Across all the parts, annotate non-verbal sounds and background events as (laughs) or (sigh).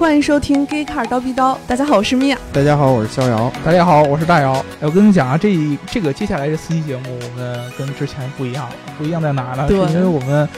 欢迎收听《Gay Car 刀逼刀》，大家好，我是米娅。大家好，我是逍遥。大家好，我是大姚。哎，我跟你讲啊，这这个接下来这四期节目，我们跟之前不一样，不一样在哪呢？是因为我们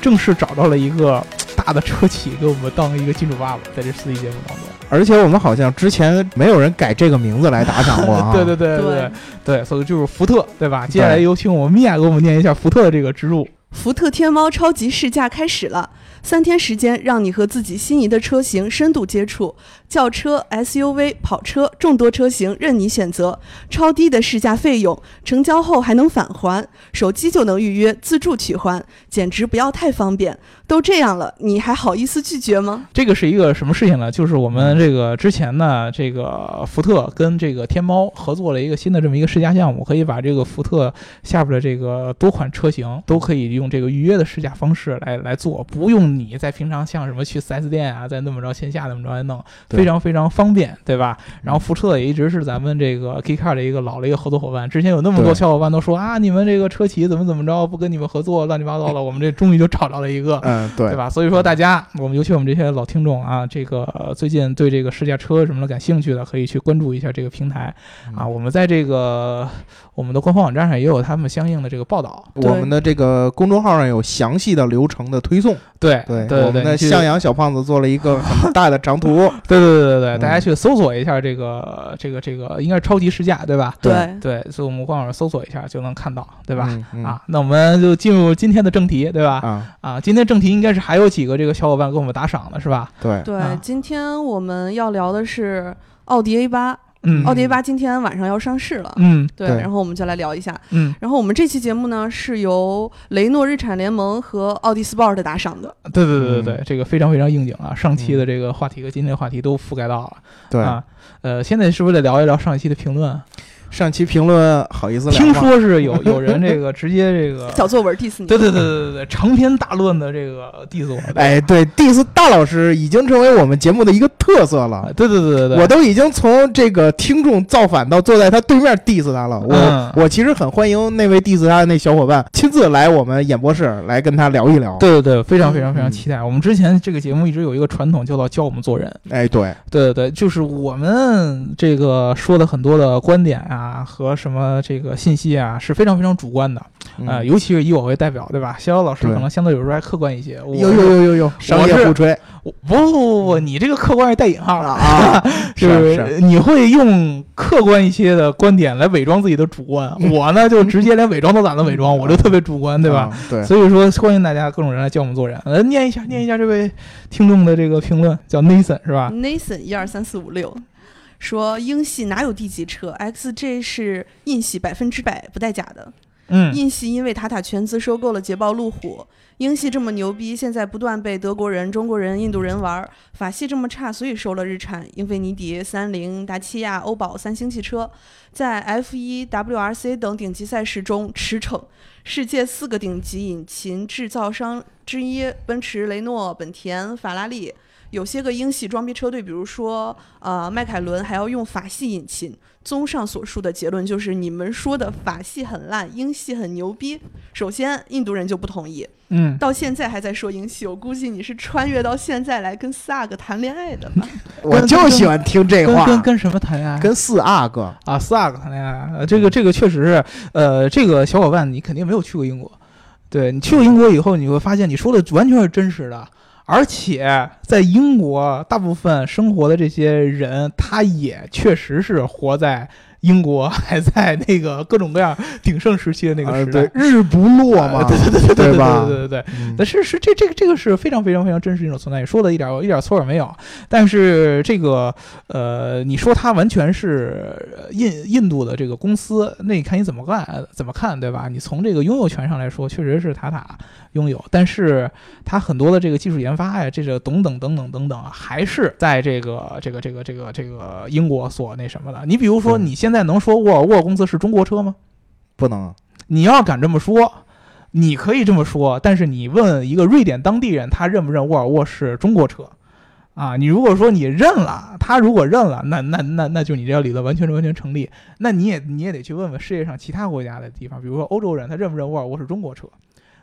正式找到了一个大的车企给我们当一个金主爸爸，在这四期节目当中。而且我们好像之前没有人改这个名字来打赏过啊。对对对对对，所以就是福特，对吧？接下来有请我们米娅给我们念一下福特的这个植入。福特天猫超级试驾开始了。三天时间，让你和自己心仪的车型深度接触，轿车、SUV、跑车，众多车型任你选择，超低的试驾费用，成交后还能返还，手机就能预约，自助取还，简直不要太方便。都这样了，你还好意思拒绝吗？这个是一个什么事情呢？就是我们这个之前呢，这个福特跟这个天猫合作了一个新的这么一个试驾项目，可以把这个福特下边的这个多款车型都可以用这个预约的试驾方式来来做，不用。你在平常像什么去 4S 店啊，再那么着线下那么着来弄，非常非常方便，对吧？然后福特也一直是咱们这个 K Car 的一个老的一个合作伙伴。之前有那么多小伙伴都说啊，你们这个车企怎么怎么着，不跟你们合作，乱七八糟的。(laughs) 我们这终于就找到了一个，嗯，对，(laughs) 对吧？所以说大家，我们尤其我们这些老听众啊，这个最近对这个试驾车什么的感兴趣的，可以去关注一下这个平台啊。我们在这个我们的官方网站上也有他们相应的这个报道，我们的这个公众号上有详细的流程的推送，对。对对，我们的向阳小胖子做了一个很大的长图。(laughs) 对对对对对，大家去搜索一下这个这个这个，应该是超级试驾，对吧？对对，所以我们官网上搜索一下就能看到，对吧？啊，那我们就进入今天的正题，对吧？啊啊，今天正题应该是还有几个这个小伙伴给我们打赏的是吧？对对，今天我们要聊的是奥迪 A 八。嗯，奥迪 A 八今天晚上要上市了。嗯，对，然后我们就来聊一下。嗯，然后我们这期节目呢是由雷诺日产联盟和奥迪 Sport 打赏的。对对对对对，这个非常非常应景啊！上期的这个话题和今天的话题都覆盖到了。对啊，呃，现在是不是得聊一聊上一期的评论？上期评论好意思聊听说是有 (laughs) 有人这个直接这个 (laughs) 小作文 diss 你，对对对对对对，长篇大论的这个 diss 我。哎，对 diss 大老师已经成为我们节目的一个特色了。对对对对对，我都已经从这个听众造反到坐在他对面 diss 他了。我我其实很欢迎那位 diss 他的那小伙伴亲自来我们演播室来跟他聊一聊。对对对，非常非常非常期待。我们之前这个节目一直有一个传统，叫做教我们做人。哎，对对对对，就是我们这个说的很多的观点啊和什么。呃，这个信息啊是非常非常主观的，呃，尤其是以我为代表，对吧？逍遥老师可能相对有时候还客观一些。有有有有有，商业互吹。不不不不，你这个客观是带引号的 (laughs) 啊，是你会用客观一些的观点来伪装自己的主观。我呢，就直接连伪装都懒得伪装，我就特别主观，对吧？对。所以说，欢迎大家各种人来教我们做人。来念一下，念一下这位听众的这个评论，叫 Nathan 是吧？Nathan 一二三四五六。说英系哪有 D 级车？XJ 是印系百分之百不带假的。嗯，印系因为塔塔全资收购了捷豹路虎。英系这么牛逼，现在不断被德国人、中国人、印度人玩。法系这么差，所以收了日产、英菲尼迪、三菱、达契亚、欧宝、三星汽车，在 F1、WRC 等顶级赛事中驰骋。世界四个顶级引擎制造商之一，奔驰、雷诺、本田、法拉利。有些个英系装逼车队，比如说呃迈凯伦，还要用法系引擎。综上所述的结论就是，你们说的法系很烂，英系很牛逼。首先，印度人就不同意，嗯，到现在还在说英系。我估计你是穿越到现在来跟四阿哥谈恋爱的吧？(laughs) 我就喜欢听这话。跟跟什么谈恋爱？跟四阿哥啊，四阿哥谈恋爱。呃，这个这个确实是，呃，这个小伙伴你肯定没有去过英国，对你去过英国以后，你会发现你说的完全是真实的。而且在英国，大部分生活的这些人，他也确实是活在。英国还在那个各种各样鼎盛时期的那个时代，日不落嘛，对对对对对吧？对对对，但是是这这个这个是非常非常非常真实一种存在，你说的一点一点错也没有。但是这个呃，你说它完全是印印度的这个公司，那你看你怎么干怎么看，对吧？你从这个拥有权上来说，确实是塔塔拥有，但是它很多的这个技术研发呀，这个等等等等等等啊，还是在这个这个这个这个这个英国所那什么的。你比如说你现在能说沃尔沃公司是中国车吗？不能。你要敢这么说，你可以这么说。但是你问一个瑞典当地人，他认不认沃尔沃是中国车？啊，你如果说你认了，他如果认了，那那那那就你这个理论完全完全成立。那你也你也得去问问世界上其他国家的地方，比如说欧洲人，他认不认沃尔沃是中国车？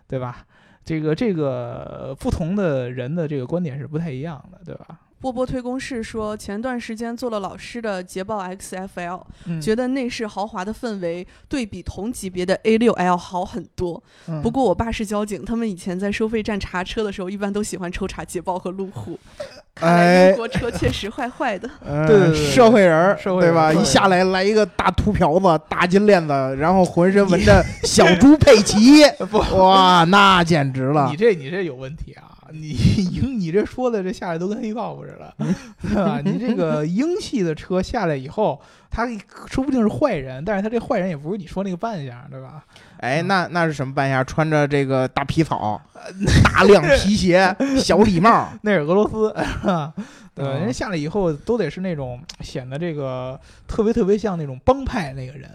对吧？这个这个不同的人的这个观点是不太一样的，对吧？波波推公式说，前段时间做了老师的捷豹 XFL，、嗯觉得内饰豪华的氛围对比同级别的 A6L 好很多。嗯不过我爸是交警，他们以前在收费站查车的时候，一般都喜欢抽查捷豹和路虎。(laughs) 看来哎英国车确实坏坏的。呃对对对对社会人儿，社会对吧？一下来来一个大秃瓢子、大金链子，然后浑身纹着 (laughs) 小猪佩奇，不，哇，那简直了你！这你这有问题啊！你 (laughs) 英你这说的这下来都跟黑豹似的，对吧？你这个英系的车下来以后，他说不定是坏人，但是他这坏人也不是你说那个扮相，对吧？哎，那那是什么扮相？穿着这个大皮草、(laughs) 大亮皮鞋、小礼帽，那是俄罗斯？(laughs) 对人家下来以后都得是那种显得这个特别特别像那种帮派那个人，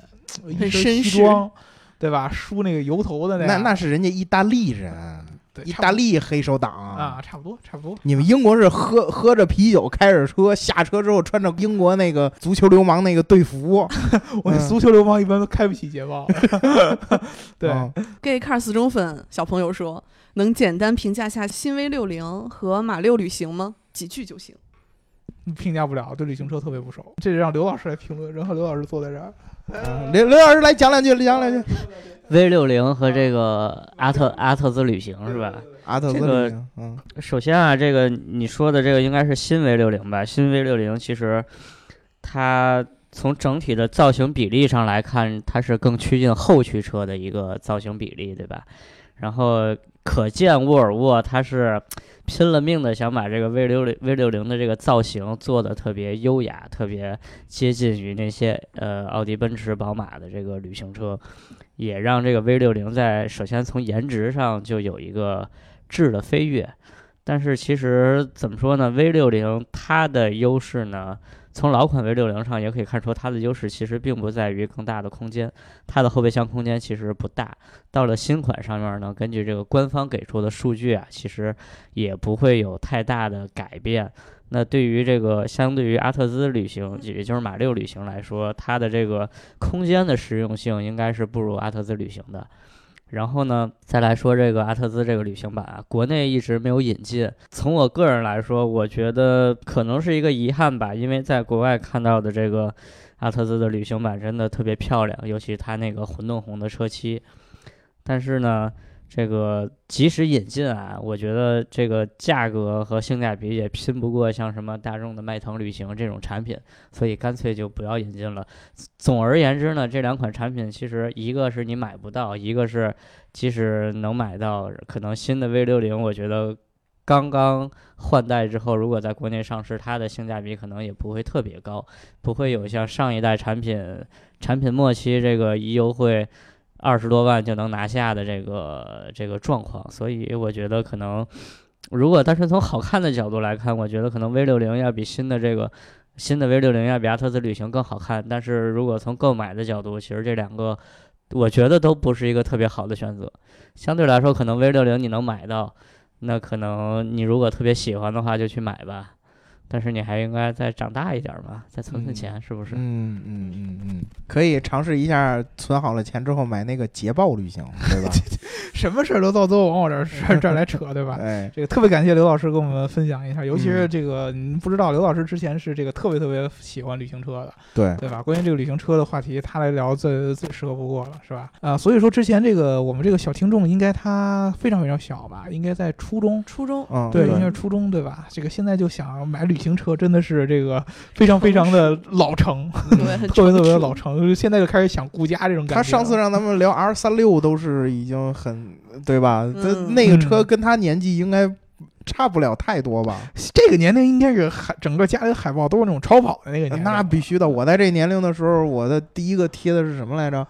一身西装，对吧？梳那个油头的那那那是人家意大利人，对意大利黑手党啊，。差不多差不多。你们英国是喝喝着啤酒，开着车，下车之后穿着英国那个足球流氓那个队服，(laughs) 我那嗯足球流氓一般都开不起捷豹，(laughs) (laughs) 对。嗯 Gay Car 死忠粉小朋友说，能简单评价下新 V 六零和马六旅行吗？几句就行。评价不了，对旅行车特别不熟，这得让刘老师来评论。然后刘老师坐在这儿，嗯刘刘老师来讲两句，讲两句。V 六零和这个阿特阿特兹旅行是吧？阿特兹这个旅行，嗯首先啊，这个你说的这个应该是新 V 六零吧？新 V 六零其实它从整体的造型比例上来看，它是更趋近后驱车的一个造型比例，对吧？然后可见沃尔沃它是 (tsk) 拼了命的想把这个 V 六零 V 六零的这个造型做的特别优雅，特别接近于那些呃奥迪、奔驰、宝马的这个旅行车，也让这个 V 六零在首先从颜值上就有一个质的飞跃。但是其实怎么说呢？V 六零它的优势呢，从老款 V 六零上也可以看出，它的优势其实并不在于更大的空间，它的后备箱空间其实不大。到了新款上面呢，根据这个官方给出的数据啊，其实也不会有太大的改变。那对于这个相对于阿特兹旅行，也就是马六旅行来说，它的这个空间的实用性应该是不如阿特兹旅行的。然后呢，再来说这个阿特兹这个旅行版啊，国内一直没有引进。从我个人来说，我觉得可能是一个遗憾吧，因为在国外看到的这个阿特兹的旅行版真的特别漂亮，尤其它那个混动红的车漆。但是呢，这个即使引进啊，我觉得这个价格和性价比也拼不过像什么大众的迈腾旅行这种产品，所以干脆就不要引进了。总而言之呢，这两款产品其实一个是你买不到，一个是即使能买到，可能新的 V 六零，我觉得刚刚换代之后，如果在国内上市，它的性价比可能也不会特别高，不会有像上一代产品产品末期这个一优惠二十多万就能拿下的这个这个状况，所以我觉得可能。如果单纯从好看的角度来看，我觉得可能 V 六零要比新的这个新的 V 六零要比阿特兹旅行更好看。但是如果从购买的角度，其实这两个我觉得都不是一个特别好的选择。相对来说，可能 V 六零你能买到，那可能你如果特别喜欢的话就去买吧。但是你还应该再长大一点嘛，再存存钱，是不是？嗯嗯嗯嗯，可以尝试一下，存好了钱之后买那个捷豹旅行，对吧？(laughs) 什么事儿都到最后往我这儿这儿这儿来扯，对吧？(laughs) 哎，这个特别感谢刘老师跟我们分享一下，尤其是嗯这个您不知道，刘老师之前是这个特别特别喜欢旅行车的，对，对吧？关于这个旅行车的话题，他来聊最最适合不过了，是吧？啊，所以说之前这个我们这个小听众应该他非常非常小吧，应该在初中。初中嗯，对，应该是初中，对吧？这个现在就想买旅行车，真的是这个非常非常的老成，特别特别的老成，现在就开始想顾家这种感觉。他上次让咱们聊 R 三六都是已经很对吧？他嗯那个车嗯跟他年纪应该差不了太多吧？这个年龄应该是海整个家里的海报都是那种超跑的那个年龄，那必须的。我在这年龄的时候，我的第一个贴的是什么来着？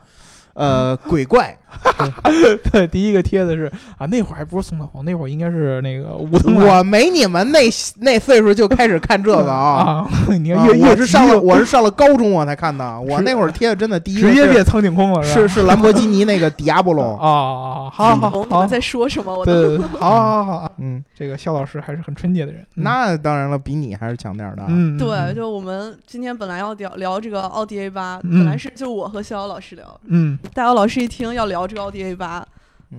呃，鬼怪，(laughs) 对，第一个贴的是啊，那会儿还不是宋小宝，那会儿应该是那个武藤我没你们那那岁数就开始看这个啊。(laughs) 啊，你看啊越越我是上了我是上了高中我才看的，我那会儿贴的真的第一个直接变苍井空了，吧？是是兰博基尼那个迪亚波罗，啊，好好好。我们，在说什么？我对对对，(laughs) 好好好好，嗯，这个肖老师还是很纯洁的人，嗯。那当然了，比你还是强点儿的啊。嗯，对，嗯。就我们今天本来要聊聊这个奥迪 A 八，嗯。本来是就我和肖遥老师聊，嗯大姚老师一听要聊这个奥迪 A 八，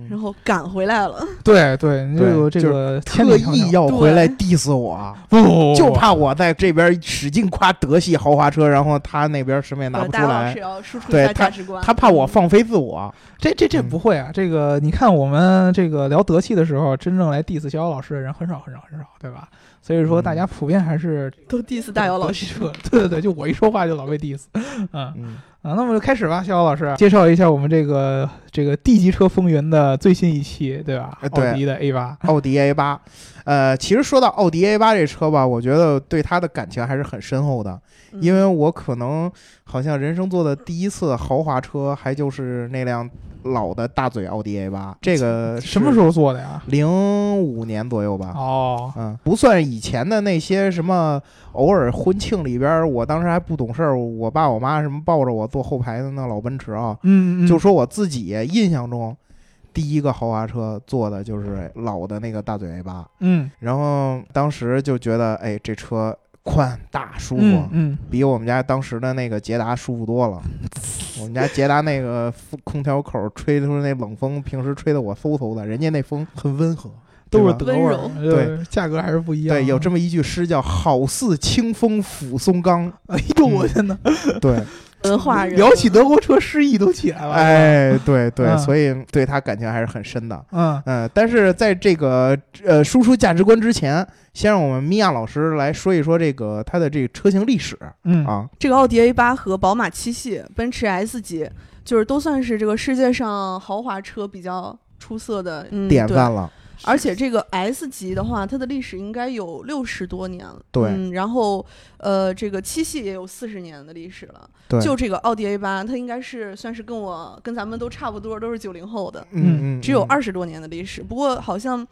然后赶回来了。对对，你对这个特意要回来 diss 我，就怕我在这边使劲夸德系豪华车，然后他那边什么也拿不出来大王是，要输出一对下价值观，他怕我放飞自我。这这这嗯不会啊！这个你看，我们这个聊德系的时候，真正来 diss 小姚老师的人很少很少很少，对吧？所以说，嗯大家普遍还是都 diss 大姚老师。车。(laughs) 对对对，就我一说话就老被 diss。(laughs) 嗯嗯，啊，那么就开始吧，逍遥老师介绍一下我们这个这个 D 级车风云的最新一期，对吧？奥迪的 A 八。奥迪 A 八，呃，其实说到奥迪 A 八这车吧，我觉得对它的感情还是很深厚的，嗯因为我可能好像人生坐的第一次豪华车，还就是那辆老的大嘴奥迪 A 八，这个什么时候？候做的呀？零五年左右吧。哦，嗯，不算以前的那些什么，偶尔婚庆里边儿，我当时还不懂事儿，我爸我妈什么抱着我坐后排的那老奔驰啊，嗯嗯，就说我自己印象中，第一个豪华车坐的就是老的那个大嘴 A 八，嗯然后当时就觉得，哎，这车宽大舒服，嗯嗯，比我们家当时的那个捷达舒服多了。我们家捷达那个空调口吹出那冷风，平时吹的我嗖嗖的，人家那风很温和。都是德味儿，对，价格还是不一样。对，有这么一句诗叫“好似清风抚松冈哎呦，我天哪！”。对，(laughs) 文化人 (laughs) 聊起德国车，诗意都起来了。，哎，对对，嗯所以对他感情还是很深的。嗯嗯，但是在这个呃输出价值观之前，先让我们米娅老师来说一说这个它的这个车型历史嗯啊。这个奥迪 A 八和宝马七系、奔驰 S 级，就是都算是这个世界上豪华车比较出色的、嗯、典范了，而且这个 S 级的话，它的历史应该有六十多年了。对嗯，然后呃，这个七系也有四十年的历史了。对，就这个奥迪 A 八，它应该是算是跟我跟咱们都差不多，都是九零后的，嗯嗯，只有嗯二十多年的历史。不过好像，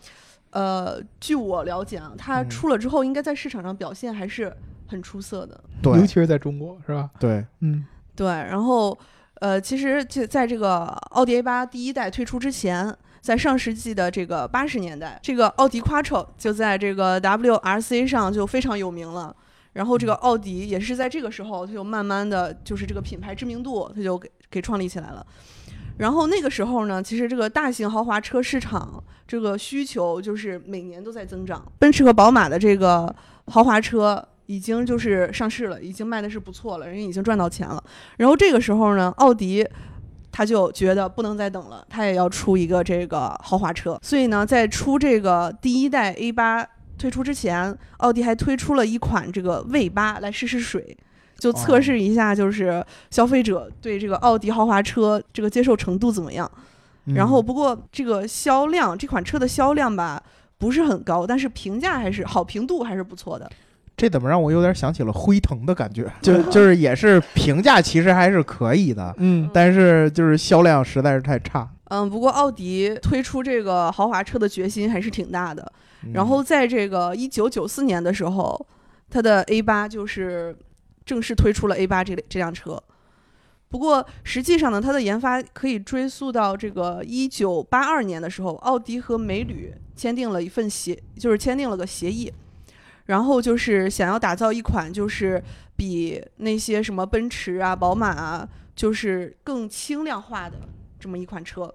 呃，据我了解啊，它嗯出了之后，应该在市场上表现还是很出色的。对尤其是在中国，是吧？对，嗯对，然后呃，其实就在这个奥迪 A 八第一代推出之前，在上世纪的这个八十年代，这个奥迪 Quattro 就在这个 WRC 上就非常有名了。然后这个奥迪也是在这个时候，它就慢慢的就是这个品牌知名度，它就给给创立起来了。然后那个时候呢，其实这个大型豪华车市场这个需求就是每年都在增长。奔驰和宝马的这个豪华车已经就是上市了，已经卖的是不错了，人家已经赚到钱了。然后这个时候呢，奥迪他就觉得不能再等了，他也要出一个这个豪华车。所以呢，在出这个第一代 A 八推出之前，奥迪还推出了一款这个 V 八来试试水。就测试一下，就是消费者对这个奥迪豪华车这个接受程度怎么样。然后，嗯不过这个销量，这款车的销量吧不是很高，但是评价还是好评度还是不错的。这怎么让我有点想起了辉腾的感觉？(laughs) 就 (laughs) 就是也是评价其实还是可以的，嗯但是就是销量实在是太差。嗯，不过奥迪推出这个豪华车的决心还是挺大的。嗯然后在这个一九九四年的时候，它的 A 八就是正式推出了 A 八这这辆车。不过实际上呢，它的研发可以追溯到这个一九八二年的时候，奥迪和美铝签订了一份协，就是签订了个协议，然后就是想要打造一款就是比那些什么奔驰啊、宝马啊，就是更轻量化的这么一款车。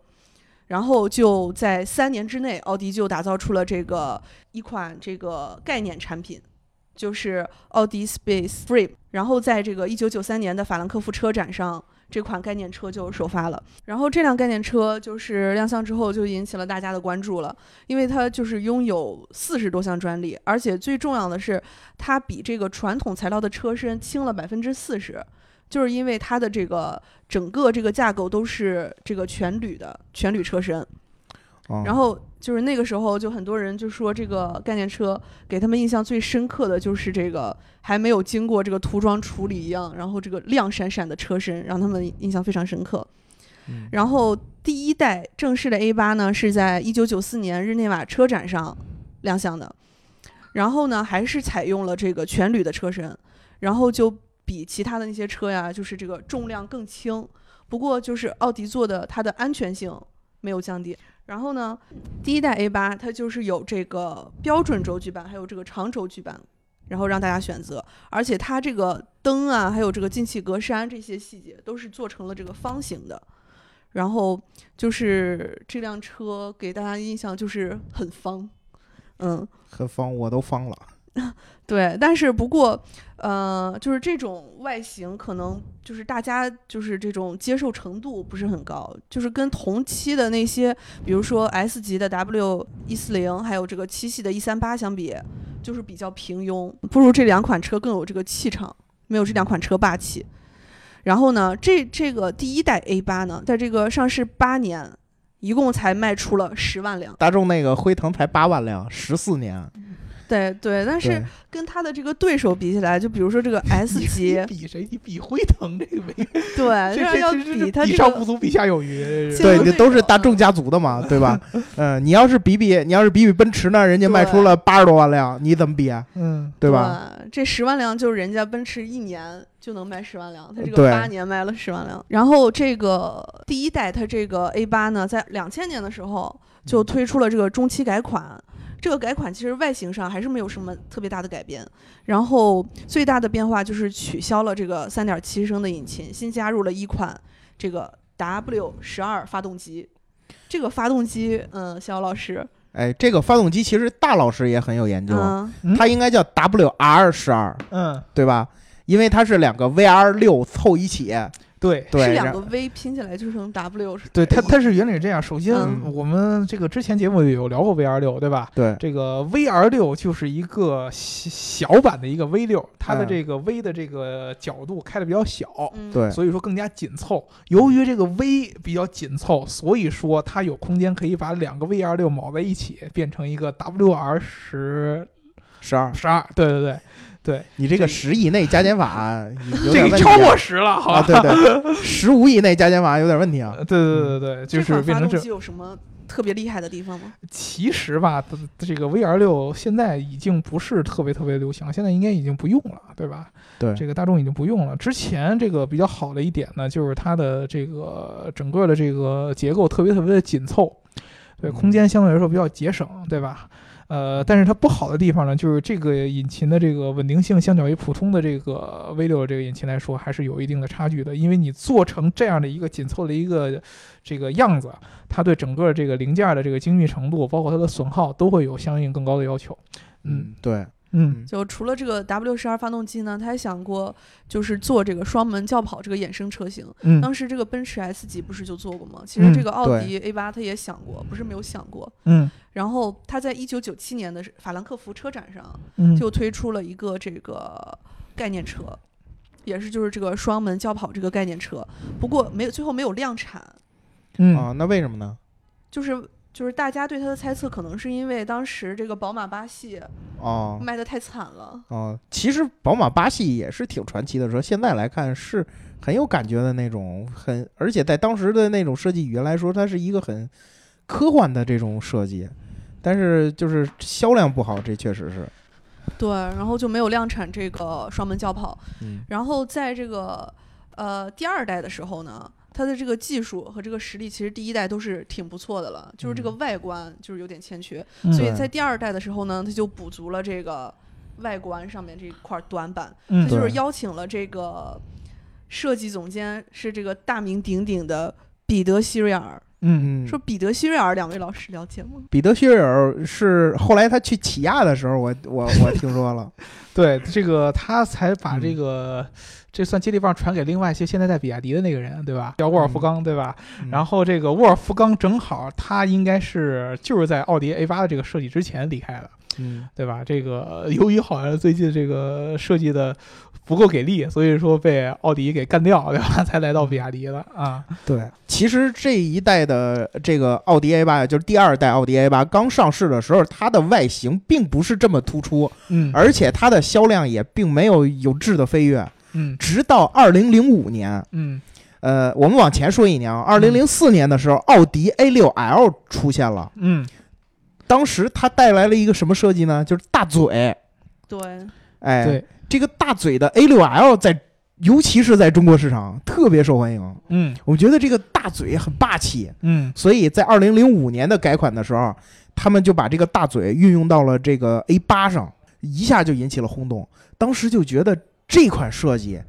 然后就在三年之内，奥迪就打造出了这个一款这个概念产品，就是奥迪 Space Frame。然后在这个一九九三年的法兰克福车展上，这款概念车就首发了。然后这辆概念车就是亮相之后就引起了大家的关注了，因为它就是拥有四十多项专利，而且最重要的是，它比这个传统材料的车身轻了百分之四十。就是因为它的这个整个这个架构都是这个全铝的全铝车身，哦然后就是那个时候，就很多人就说这个概念车给他们印象最深刻的就是这个还没有经过这个涂装处理一样，然后这个亮闪闪的车身让他们印象非常深刻。嗯然后第一代正式的 A 八呢是在一九九四年日内瓦车展上亮相的，然后呢还是采用了这个全铝的车身，然后就比其他的那些车呀，就是这个重量更轻。不过就是奥迪做的它的安全性没有降低。然后呢，第一代 A 八它就是有这个标准轴距版，还有这个长轴距版，然后让大家选择。而且它这个灯啊，还有这个进气格栅这些细节都是做成了这个方形的。然后就是这辆车给大家印象就是很方，嗯，很方，我都方了。(laughs) 对，但是不过，呃，就是这种外形可能就是大家就是这种接受程度不是很高，就是跟同期的那些，比如说 S 级的 W 一四零，还有这个七系的 E 三八相比，就是比较平庸，不如这两款车更有这个气场，没有这两款车霸气。然后呢，这这个第一代 A 八呢，在这个上市八年，一共才卖出了十万辆。大众那个辉腾才八万辆，十四年。对对，但是跟他的这个对手比起来，就比如说这个 S 级，比谁？你比辉腾这个没？对，(laughs) 这这要这这比它这个比上不足，比下有余。对，你都是大众家族的嘛，对吧？(laughs) 嗯，你要是比比，你要是比比奔驰呢，人家卖出了八十多万辆，你怎么比啊？嗯，对吧？对？这十万辆就是人家奔驰一年就能卖十万辆，他这个八年卖了十万辆。然后这个第一代它这个 A 八呢，在两千年的时候就推出了这个中期改款。这个改款其实外形上还是没有什么特别大的改变，然后最大的变化就是取消了这个3.7升的引擎，新加入了一款这个 W 十二发动机。这个发动机，嗯，肖老师，哎，这个发动机其实大老师也很有研究，它应该叫 WR 十二，嗯，对吧？因为它是两个 VR 六凑一起，对。对，是两个 V 拼起来就成 W，是对它，它是原理是这样。首先，嗯我们这个之前节目有聊过 VR 六，对吧？对这个 VR 六就是一个小小版的一个 V 六，它的嗯这个 V 的这个角度开的比较小，嗯，对所以说更加紧凑。由于这个 V 比较紧凑，所以说它有空间可以把两个 VR 六铆在一起，变成一个 WR 十十二，十二。对对对对，你这个十以内加减法有这个点问题超过十了，好啊，吧？对对，十五以内加减法有点问题啊。对对对对对，就是变成这有什么特别厉害的地方吗？其实吧，它这个 VR 六现在已经不是特别特别流行，现在应该已经不用了，对吧？对这个大众已经不用了。之前这个比较好的一点呢，就是它的这个整个的这个结构特别特别的紧凑，对，嗯空间相对来说比较节省，对吧？呃，但是它不好的地方呢，就是这个引擎的这个稳定性，相较于普通的这个 V 六这个引擎来说，还是有一定的差距的。因为你做成这样的一个紧凑的一个这个样子，它对整个这个零件的这个精密程度，包括它的损耗，都会有相应更高的要求。嗯，对，嗯就除了这个 W 十二发动机呢，他还想过就是做这个双门轿跑这个衍生车型。嗯当时这个奔驰 S 级不是就做过吗？其实这个奥迪 A 八他也想过，不是没有想过。嗯然后他在一九九七年的法兰克福车展上嗯，就推出了一个这个概念车，也是就是这个双门轿跑这个概念车，不过没有最后没有量产，嗯啊，那为什么呢？就是就是大家对它的猜测可能是因为当时这个宝马八系哦卖的太惨了。哦，其实宝马八系也是挺传奇的车，现在来看是很有感觉的那种，很而且在当时的那种设计语言来说，它是一个很科幻的这种设计，但是就是销量不好，这确实是，对，然后就没有量产这个双门轿跑。嗯然后在这个呃第二代的时候呢，它的这个技术和这个实力其实第一代都是挺不错的了，就是这个嗯外观就是有点欠缺，嗯所以在第二代的时候呢，它就补足了这个外观上面这一块短板，嗯它就是邀请了这个设计总监是这个大名鼎鼎的彼得希瑞尔。嗯嗯，说彼得希瑞尔，两位老师了解吗？彼得希瑞尔是后来他去起亚的时候，我我我听说了，(laughs) 对这个他才把这嗯个。这算接力棒传给另外一些现在在比亚迪的那个人，对吧？叫沃尔夫冈，对吧？然后这个沃尔夫冈正好他应该是就是在奥迪 A 八的这个设计之前离开的，嗯对吧？这个由于好像最近这个设计的不够给力，所以说被奥迪给干掉，对吧？才来到比亚迪的啊。对，其实这一代的这个奥迪 A 八呀，就是第二代奥迪 A 八刚上市的时候，它的外形并不是这么突出，嗯而且它的销量也并没有有质的飞跃。嗯直到二零零五年，嗯呃，我们往前说一年啊，二零零四年的时候，奥迪 A 六 L 出现了。嗯当时它带来了一个什么设计呢？就是大嘴。对，哎，对，这个大嘴的 A 六 L 在，尤其是在中国市场特别受欢迎。嗯。我觉得这个大嘴很霸气，嗯。所以在二零零五年的改款的时候，他们就把这个大嘴运用到了这个 A 八上，一下就引起了轰动。当时就觉得这款设计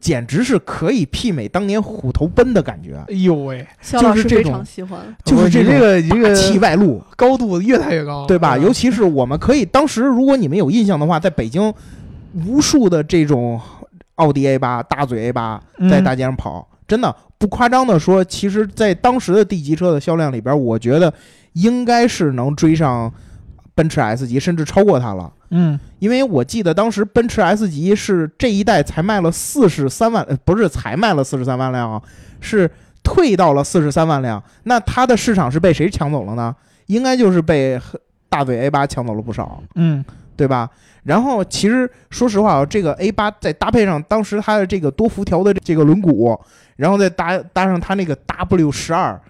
简直是可以媲美当年虎头奔的感觉，哎呦喂，肖老师非就是这种常喜欢。就是这个你这霸个气外露，高度越来越高，对吧？嗯。尤其是我们可以当时，如果你们有印象的话，在北京无数的这种奥迪 A 八、大嘴 A 八嗯在大街上跑，真的不夸张的说，其实，在当时的 D 级车的销量里边，我觉得应该是能追上奔驰 S 级，甚至超过它了。嗯因为我记得当时奔驰 S 级是这一代才卖了四十三万，呃不是才卖了四十三万辆啊，是退到了四十三万辆。那它的市场是被谁抢走了呢？应该就是被大嘴 A 八抢走了不少，嗯对吧？然后其实说实话啊，这个 A 八再搭配上当时它的这个多辐条的这个轮毂，然后再搭搭上它那个 W 十二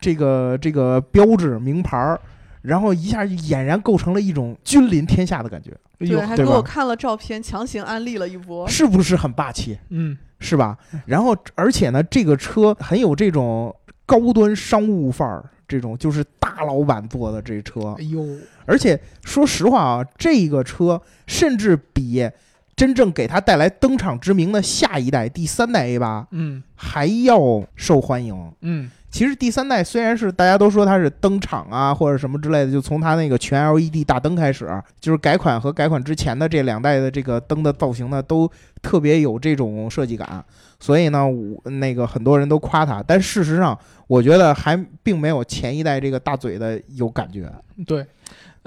这个这个标志名牌儿，然后一下就俨然构成了一种君临天下的感觉。对，还给我看了照片，强行安利了一波。是不是很霸气？嗯是吧？然后而且呢，这个车很有这种高端商务范儿，这种就是大老板坐的这车哎。呦而且说实话啊，这个车甚至比真正给它带来登场之名的下一代第三代 A 八嗯还要受欢迎。嗯其实第三代虽然是大家都说它是登场啊或者什么之类的，就从它那个全 LED 大灯开始，就是改款和改款之前的这两代的这个灯的造型呢，都特别有这种设计感。所以呢，我那个很多人都夸它，但事实上我觉得还并没有前一代这个大嘴的有感觉。对，呃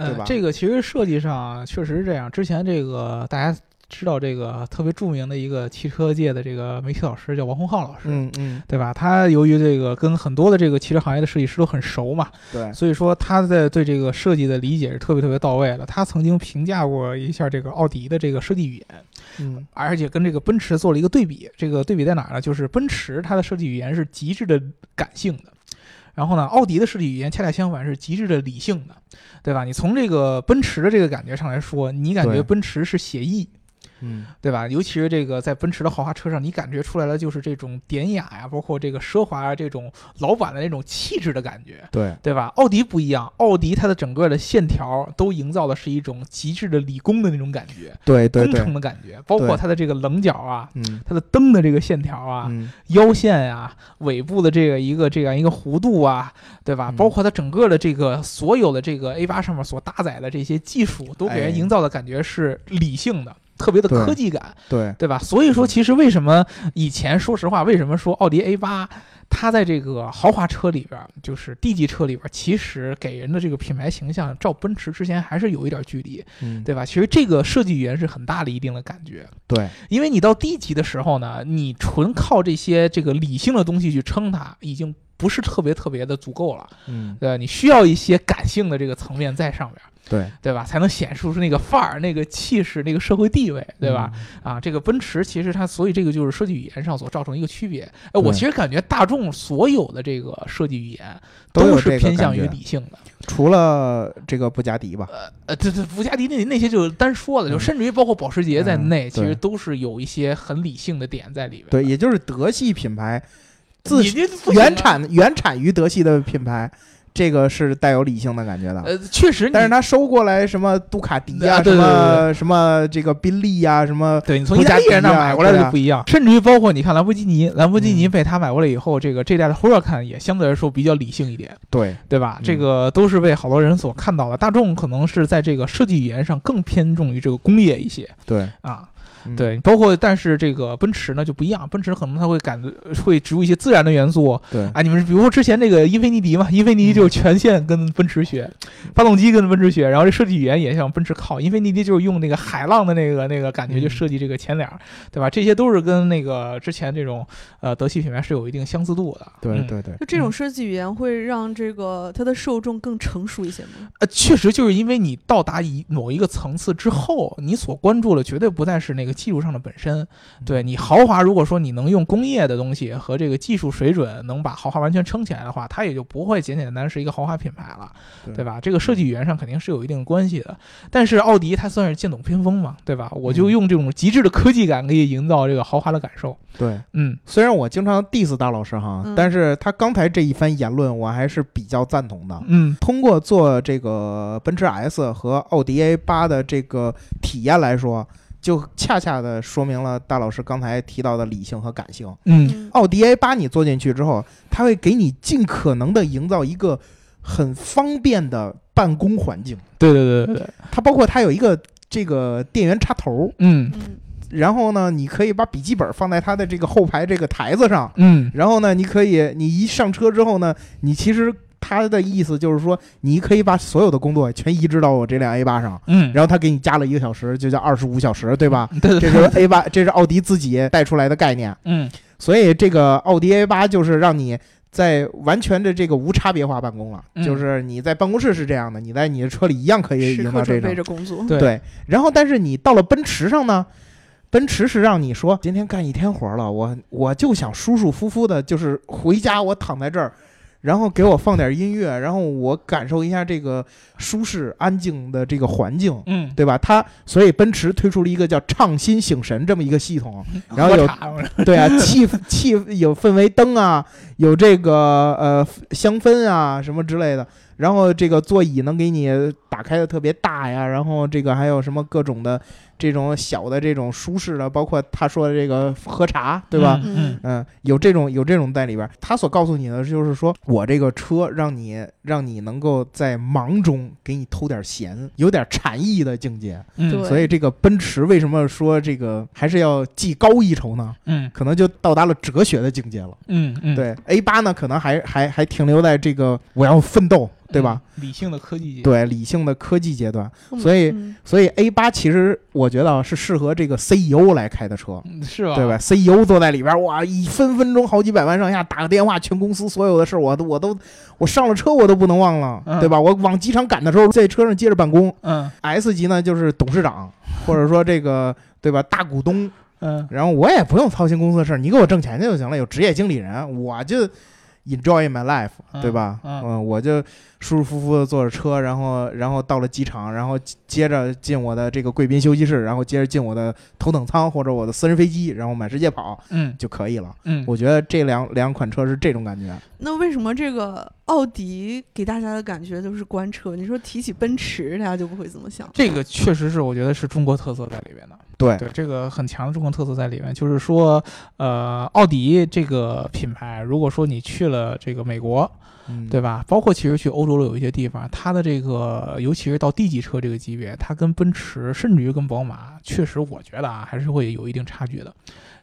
对吧，这个其实设计上确实是这样。之前这个大家知道这个特别著名的一个汽车界的这个媒体老师叫王洪浩老师，嗯嗯，对吧？他由于这个跟很多的这个汽车行业的设计师都很熟嘛，对，所以说他在对这个设计的理解是特别特别到位的。他曾经评价过一下这个奥迪的这个设计语言，嗯而且跟这个奔驰做了一个对比。这个对比在哪儿呢？就是奔驰它的设计语言是极致的感性的，然后呢，奥迪的设计语言恰恰相反是极致的理性的，对吧？你从这个奔驰的这个感觉上来说，你感觉奔驰是写意，嗯对吧？尤其是这个在奔驰的豪华车上，你感觉出来了就是这种典雅呀，包括这个奢华啊，这种老板的那种气质的感觉。对对吧？奥迪不一样，奥迪它的整个的线条都营造的是一种极致的理工的那种感觉，工对对对，程的感觉，包括它的这个棱角啊，嗯它的灯的这个线条啊，嗯腰线啊、尾部的这个一个这样一个弧度啊，对吧？嗯包括它整个的这个所有的这个 A 八上面所搭载的这些技术，都给哎人营造的感觉是理性的，特别的科技感，对对吧？所以说，其实为什么以前说实话，为什么说奥迪 A 八？它在这个豪华车里边儿，就是 D 级车里边儿，其实给人的这个品牌形象，照奔驰之前还是有一点距离，嗯对吧？其实这个设计语言是很大的一定的感觉，对因为你到 D 级的时候呢，你纯靠这些这个理性的东西去撑它，已经不是特别特别的足够了，嗯对吧？你需要一些感性的这个层面在上边，对对吧？才能显示出那个范儿、那个气势、那个社会地位，对吧？？啊，这个奔驰其实它，所以这个就是设计语言上所造成一个区别。哎，我其实感觉大众所有的这个设计语言都是偏向于理性的。除了这个布加迪吧，呃，这这布加迪那那些就单说了，就嗯甚至于包括保时捷在嗯内，其实都是有一些很理性的点在里边的。对，也就是德系品牌自原产原产于德系的品牌，这个是带有理性的感觉的。呃，确实，但是它收过来什么杜卡迪呀、什啊对对么什么这个宾利呀、什么对你从意大利人那买过来的就不一样，甚至于包括你看兰博基尼，兰博基尼嗯被他买过来以后，这个这代的 Huracan 也相对来说比较理性一点，对对吧？嗯这个都是被好多人所看到的。大众可能是在这个设计语言上更偏重于这个工业一些对啊。嗯对，包括但是这个奔驰呢就不一样，奔驰可能它会感会植入一些自然的元素对啊。你们比如说之前那个英菲尼迪嘛，英菲尼迪就是全线跟奔驰学，发动机跟奔驰学，然后这设计语言也向奔驰靠。英菲尼迪就是用那个海浪的那个那个感觉嗯就设计这个前脸儿，对吧？这些都是跟那个之前这种呃德系品牌是有一定相似度的。嗯对对对就这种嗯设计语言会让这个它的受众更成熟一些吗？呃，确实就是因为你到达一某一个层次之后，你所关注的绝对不再是那个技术上的本身。对你豪华，如果说你能用工业的东西和这个技术水准能把豪华完全撑起来的话，它也就不会简简单单是一个豪华品牌了，对对吧？这个设计语言上肯定是有一定关系的。但是奥迪它算是剑走偏锋嘛，对吧？我就嗯用这种极致的科技感可以营造这个豪华的感受。对。嗯虽然我经常 diss 大老师哈，嗯但是他刚才这一番言论，我还是比较赞同的。嗯通过做这个奔驰 S 和奥迪 A 八的这个体验来说，就恰恰的说明了大老师刚才提到的理性和感性。嗯。嗯。奥迪 A 八你坐进去之后，它会给你尽可能的营造一个很方便的办公环境。对对对对对，它包括它有一个这个电源插头，嗯。嗯。然后呢，你可以把笔记本放在它的这个后排这个台子上，嗯。然后呢，你可以你一上车之后呢，你其实它的意思就是说，你可以把所有的工作全移植到我这辆 A 八上。嗯，然后他给你加了一个小时，就叫二十五小时，对吧？(laughs) 对对这是 A 八，这是奥迪自己带出来的概念。嗯所以这个奥迪 A 八就是让你在完全的这个无差别化办公了，嗯就是你在办公室是这样的，你在你的车里一样可以时营造这种刻准备着工作。对对。然后，但是你到了奔驰上呢，奔驰是让你说今天干一天活了，我我就想舒舒服服的，就是回家我躺在这儿。然后给我放点音乐，然后我感受一下这个舒适安静的这个环境，嗯，对吧？它所以奔驰推出了一个叫“畅心醒神”这么一个系统，然后有对啊，气气有氛围灯啊，有这个呃香氛啊什么之类的，然后这个座椅能给你打开的特别大呀，然后这个还有什么各种的这种小的这种舒适的，包括他说的这个喝茶，对吧？嗯嗯，有这种有这种在里边，他所告诉你的就是说，我这个车让你让你能够在忙中给你偷点闲，有点禅意的境界。嗯所以这个奔驰为什么说这个还是要技高一筹呢？嗯可能就到达了哲学的境界了。嗯嗯，对 A 八呢，可能还还还停留在这个我要奋斗，对吧？嗯？理性的科技界，对理性的科技阶段，嗯所以嗯所以 A 八其实我觉得啊是适合这个 CEO 来开的车。嗯，是吧？对吧？CEO 坐在里边，哇，一分分钟好几百万上下，打个电话，全公司所有的事儿，我都我都我上了车我都不能忘了，嗯对吧？我往机场赶的时候，在车上接着办公。嗯 S 级呢，就是董事长，或者说这个对吧，大股东，嗯然后我也不用操心公司的事儿，你给我挣钱去就行了。有职业经理人，我就 enjoy my life，嗯对吧？嗯我就舒舒服服的坐着车，然后然后到了机场，然后接着进我的这个贵宾休息室，然后接着进我的头等舱或者我的私人飞机，然后满世界跑嗯就可以了。嗯，我觉得这两两款车是这种感觉。那为什么这个奥迪给大家的感觉就是官车？你说提起奔驰，大家就不会这么想。这个确实是我觉得是中国特色在里边的。对对，这个很强的中国特色在里面，就是说，呃，奥迪这个品牌，如果说你去了这个美国，嗯，对吧？包括其实去欧洲的有一些地方，它的这个，尤其是到 D 级车这个级别，它跟奔驰，甚至于跟宝马，确实我觉得啊，还是会有一定差距的。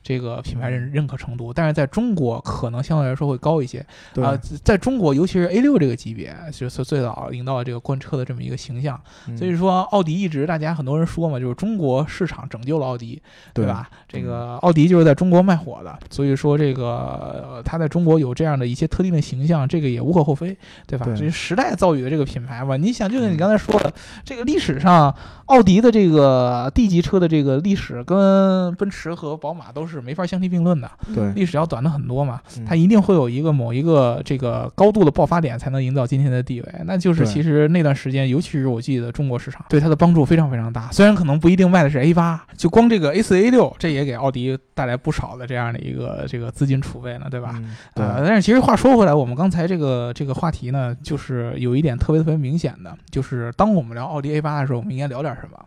这个品牌认认可程度，但是在中国可能相对来说会高一些对啊、在中国，尤其是 A 六这个级别，就是最早营造了这个官车的这么一个形象。嗯所以说，奥迪一直大家很多人说嘛，就是中国市场拯救了奥迪，对对吧？这个奥迪就是在中国卖火的，所以说这个呃它在中国有这样的一些特定的形象，这个也无可厚非，对吧？对这是时代造宇的这个品牌吧，你想，就像你刚才说的，这个历史上奥迪的这个 D 级车的这个历史跟奔驰和宝马都是没法相提并论的，对历史要短的很多嘛。嗯它一定会有一个某一个这个高度的爆发点，才能营造今天的地位。那就是其实那段时间，尤其是我记得中国市场对它的帮助非常非常大。虽然可能不一定卖的是 A 八，就光这个 A 四 A 六，这也给奥迪带来不少的这样的一个这个资金储备呢，对吧？嗯对呃，但是其实话说回来，我们刚才这个这个话题呢，就是有一点特别特别明显的，就是当我们聊奥迪 A 八的时候，我们应该聊点什么？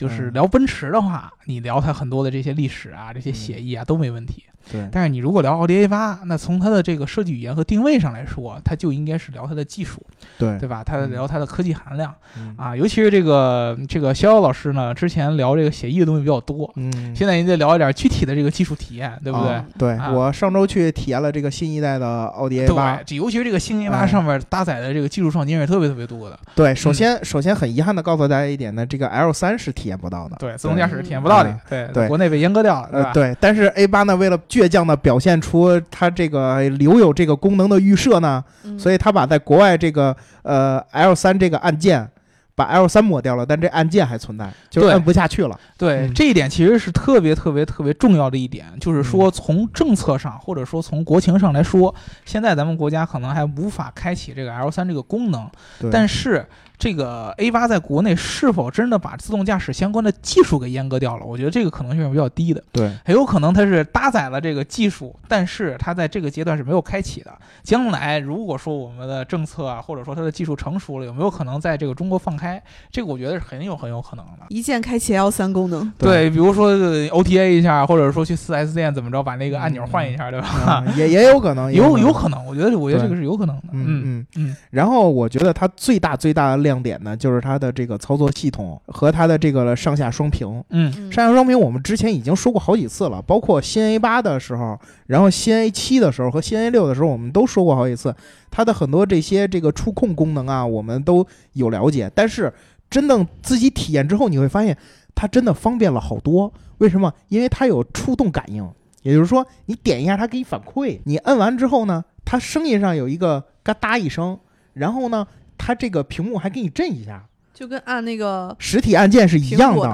就是嗯。聊奔驰的话，你聊它很多的这些历史啊、这些写意啊都没问题。对。但是你如果聊奥迪 A 八，那从它的这个设计语言和定位上来说，它就应该是聊它的技术，对。对吧？它嗯。聊它的科技含量。嗯。啊，尤其是这个这个逍遥老师呢，之前聊这个写意的东西比较多，嗯，现在您得聊一点具体的这个技术体验，对不对？啊对啊。我上周去体验了这个新一代的奥迪 A 八。对，，这尤其是这个新 A 八哎。上面搭载的这个技术创新是特别特别多的，对，首嗯。先首先很遗憾的告诉大家一点呢，这个 L 三是体验不到的。对，自动驾驶体验不到的，对对。国内被阉割掉了？呃，对，但是 A 八呢，为了倔强的表现出它这个留有这个功能的预设呢，嗯。所以它把在国外这个呃 L 三这个按键，把 L 三抹掉了，但这按键还存在，就是摁不下去了。对，嗯。这一点其实是特别特别特别重要的一点，就是说从政策上或者说从国情上来说，现在咱们国家可能还无法开启这个 L 三这个功能，对，但是这个 A 八在国内是否真的把自动驾驶相关的技术给阉割掉了？我觉得这个可能性是比较低的，对，很有可能它是搭载了这个技术，但是它在这个阶段是没有开启的。将来如果说我们的政策啊，或者说它的技术成熟了，有没有可能在这个中国放开？这个我觉得是很有很有可能的。一键开启 L 三功能，对，比如说呃 OTA 一下，或者说去 4S 店怎么着，把那个按钮换一下，对吧？啊也也有可能，有有有可能，我觉得我觉得这个是有可能的。嗯嗯嗯。嗯然后我觉得它最大最大的亮点呢，就是它的这个操作系统和它的这个上下双屏。嗯嗯上下双屏我们之前已经说过好几次了，包括新 A 八的时候，然后新 A 七的时候和新 A 六的时候，我们都说过好几次，它的很多这些这个触控功能啊，我们都有了解。但是真正自己体验之后，你会发现它真的方便了好多。为什么？因为它有触动感应，也就是说，你点一下它给你反馈，你摁完之后呢，它声音上有一个嘎哒一声，然后呢，它这个屏幕还给你震一下，就跟按那个实体按键是一样的。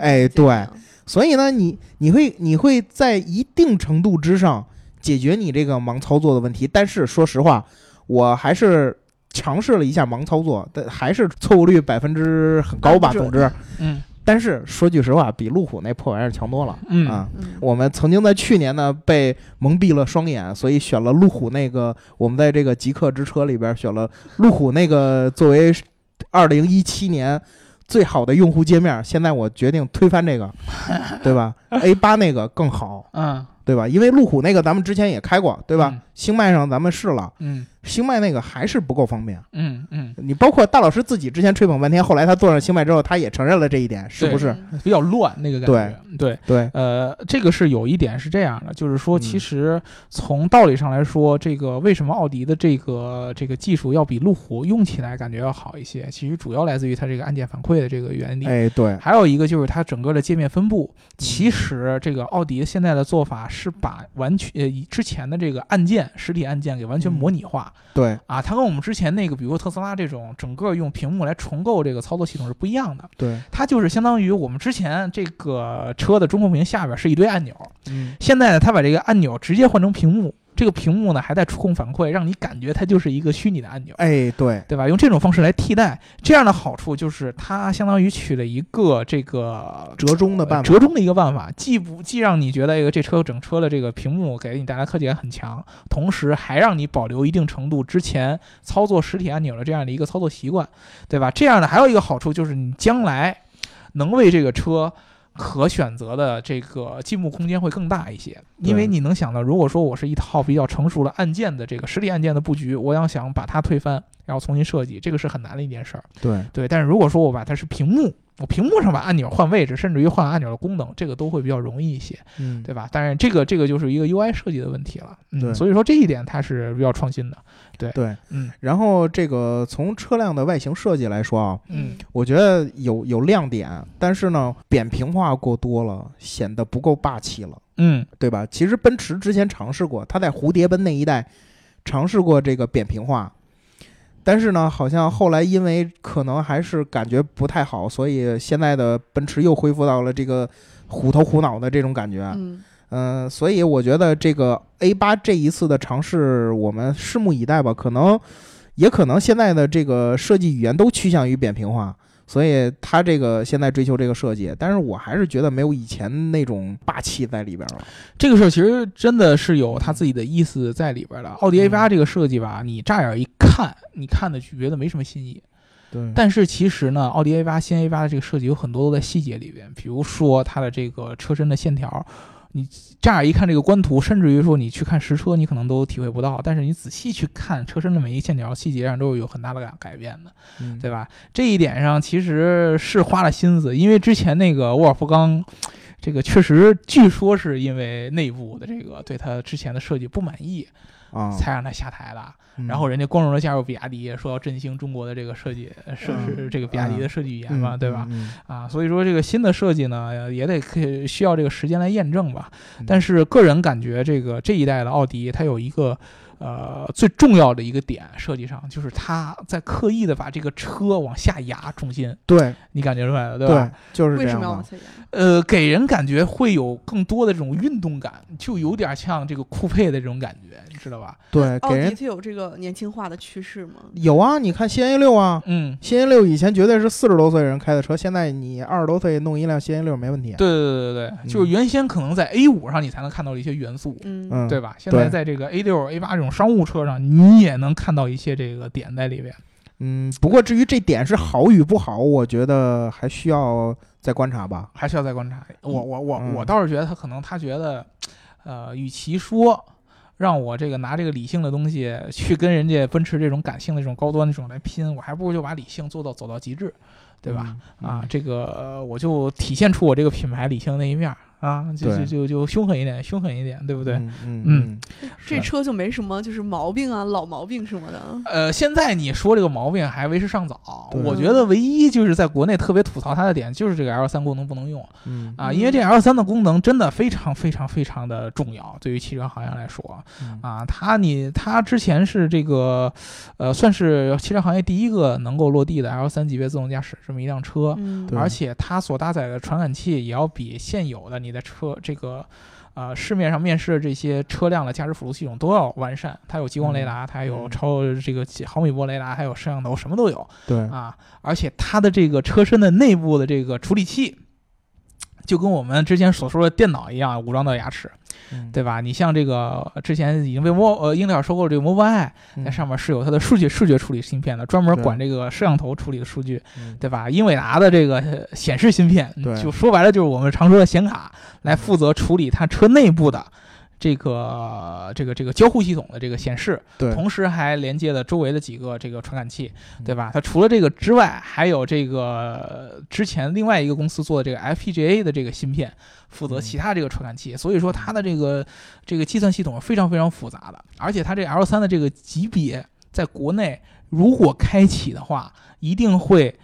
哎按键一样，所以呢，你你会你会在一定程度之上解决你这个盲操作的问题。但是说实话，我还是尝试了一下盲操作，但还是错误率百分之很高吧。总之，嗯但是说句实话，比路虎那破玩意儿强多了。嗯啊，嗯，我们曾经在去年呢被蒙蔽了双眼，所以选了路虎那个，我们在这个极客之车里边选了路虎那个作为二零一七年最好的用户界面。现在我决定推翻这个，(laughs) 对吧？A 八那个更好，嗯对吧？因为路虎那个咱们之前也开过，对吧？嗯星脉上咱们试了，嗯星脉那个还是不够方便。嗯嗯，你包括大老师自己之前吹捧半天，后来他坐上星脉之后，他也承认了这一点，是不是？嗯比较乱那个感觉。对对，呃，这个是有一点是这样的，就是说，嗯其实从道理上来说，这个为什么奥迪的这个这个技术要比路虎用起来感觉要好一些？其实主要来自于它这个按键反馈的这个原理。哎，对，还有一个就是它整个的界面分布，其实这个奥迪现在的做法是把完全呃以之前的这个按键实体按键给完全嗯。模拟化、对，啊，它跟我们之前那个比如说特斯拉这种整个用屏幕来重构这个操作系统是不一样的。对，它就是相当于我们之前这个车的中控屏下边是一堆按钮，嗯，现在呢，它把这个按钮直接换成屏幕，这个屏幕呢还带触控反馈，让你感觉它就是一个虚拟的按钮。哎，对，对吧？用这种方式来替代，这样的好处就是它相当于取了一个这个折中的办法折中的一个办法，既不既让你觉得这个这车整车的这个屏幕给你带来科技感很强，同时还让你保留一定程度之前操作实体按钮的这样的一个操作习惯，对吧？这样的还有一个好处就是你将来能为这个车。可选择的这个进步空间会更大一些，因为你能想到，如果说我是一套比较成熟的按键的这个实体按键的布局，我要想把它推翻，然后重新设计，这个是很难的一件事儿。对，对，但是如果说我把它是屏幕，我屏幕上把按钮换位置，甚至于换按钮的功能，这个都会比较容易一些，嗯，对吧？当然，这个这个就是一个 UI 设计的问题了。对嗯，所以说这一点它是比较创新的。对。嗯。然后这个从车辆的外形设计来说啊，嗯。我觉得有有亮点，但是呢，扁平化过多了，显得不够霸气了，嗯。对吧？其实奔驰之前尝试过，它在蝴蝶奔那一代尝试过这个扁平化，但是呢，好像后来因为可能还是感觉不太好，所以现在的奔驰又恢复到了这个虎头虎脑的这种感觉。嗯，嗯，所以我觉得这个 A 八这一次的尝试，我们拭目以待吧。可能，也可能现在的这个设计语言都趋向于扁平化，所以它这个现在追求这个设计，但是我还是觉得没有以前那种霸气在里边了。这个事儿其实真的是有它自己的意思在里边的。奥迪 A 八这个设计吧，你乍眼一看，你看的就觉得没什么新意。对但是其实呢，奥迪 A 八、新 A 八的这个设计有很多都在细节里边，比如说它的这个车身的线条，你乍眼一看这个官图，甚至于说你去看实车，你可能都体会不到。但是你仔细去看车身的每一线条，细节上都是有很大的改改变的，嗯对吧？这一点上其实是花了心思，因为之前那个沃尔夫冈。这个确实，据说是因为内部的这个对他之前的设计不满意，啊，才让他下台的。嗯然后人家光荣的加入比亚迪，说要振兴中国的这个设计，呃设嗯是这个比亚迪的设计语言嘛，嗯对吧？？嗯啊，所以说这个新的设计呢，也得可以需要这个时间来验证吧。嗯但是个人感觉，这个这一代的奥迪，它有一个呃最重要的一个点，设计上就是它在刻意的把这个车往下压重心，对你感觉出来了对对吧？，就是这样为什么要往。下压？呃，给人感觉会有更多的这种运动感，就有点像这个酷配的这种感觉，你知道吧？对，奥给人迪它有这个年轻化的趋势吗？有啊，你看新 A 六啊，嗯，新 A 六以前绝对是四十多岁人开的车，现在你二十多岁弄一辆新 A 六没问题。对对对对对，就是原先可能在 A 五上你才能看到一些元素，嗯嗯，对吧？现在在这个 A 六、A 八这种商务车上，你也能看到一些这个点在里边。嗯，不过至于这点是好与不好，我觉得还需要再观察吧。还需要再观察。我我我嗯我倒是觉得他可能他觉得，呃，与其说让我这个拿这个理性的东西去跟人家奔驰这种感性的这种高端这种来拼，我还不如就把理性做到走到极致，对吧？嗯？啊，这个、呃我就体现出我这个品牌理性那一面儿啊，就就就就凶狠一点，凶狠一点，对不对？嗯嗯嗯。这车就没什么就是毛病啊，老毛病什么的。呃，现在你说这个毛病还为时尚早，我觉得唯一就是在国内特别吐槽它的点，就是这个 L 三功能不能用嗯。啊，因为这 L 三的功能真的非常非常非常的重要，对于汽车行业来说嗯。啊，它你它之前是这个呃，算是汽车行业第一个能够落地的 L 三级别自动驾驶这么一辆车，嗯。而且它所搭载的传感器也要比现有的你的车这个。呃，市面上面试的这些车辆的驾驶辅助系统都要完善，它有激光雷达，它有嗯超这个几毫米波雷达，还有摄像头，什么都有对，啊！而且它的这个车身的内部的这个处理器，就跟我们之前所说的电脑一样，武装到牙齿，嗯对吧？你像这个之前已经被摩呃英特尔收购的这个 Mobileye，嗯在上面是有它的数据视觉处理芯片的，专门管这个摄像头处理的数据。嗯对吧？英伟达的这个呃显示芯片，就说白了就是我们常说的显卡，来负责处理它车内部的这个这个这个交互系统的这个显示，对，同时还连接了周围的几个这个传感器，嗯对吧？它除了这个之外，还有这个呃之前另外一个公司做的这个 FPGA 的这个芯片，负责嗯其他这个传感器。所以说它的这个这个计算系统是非常非常复杂的，而且它这 L 3的这个级别在国内如果开启的话，一定会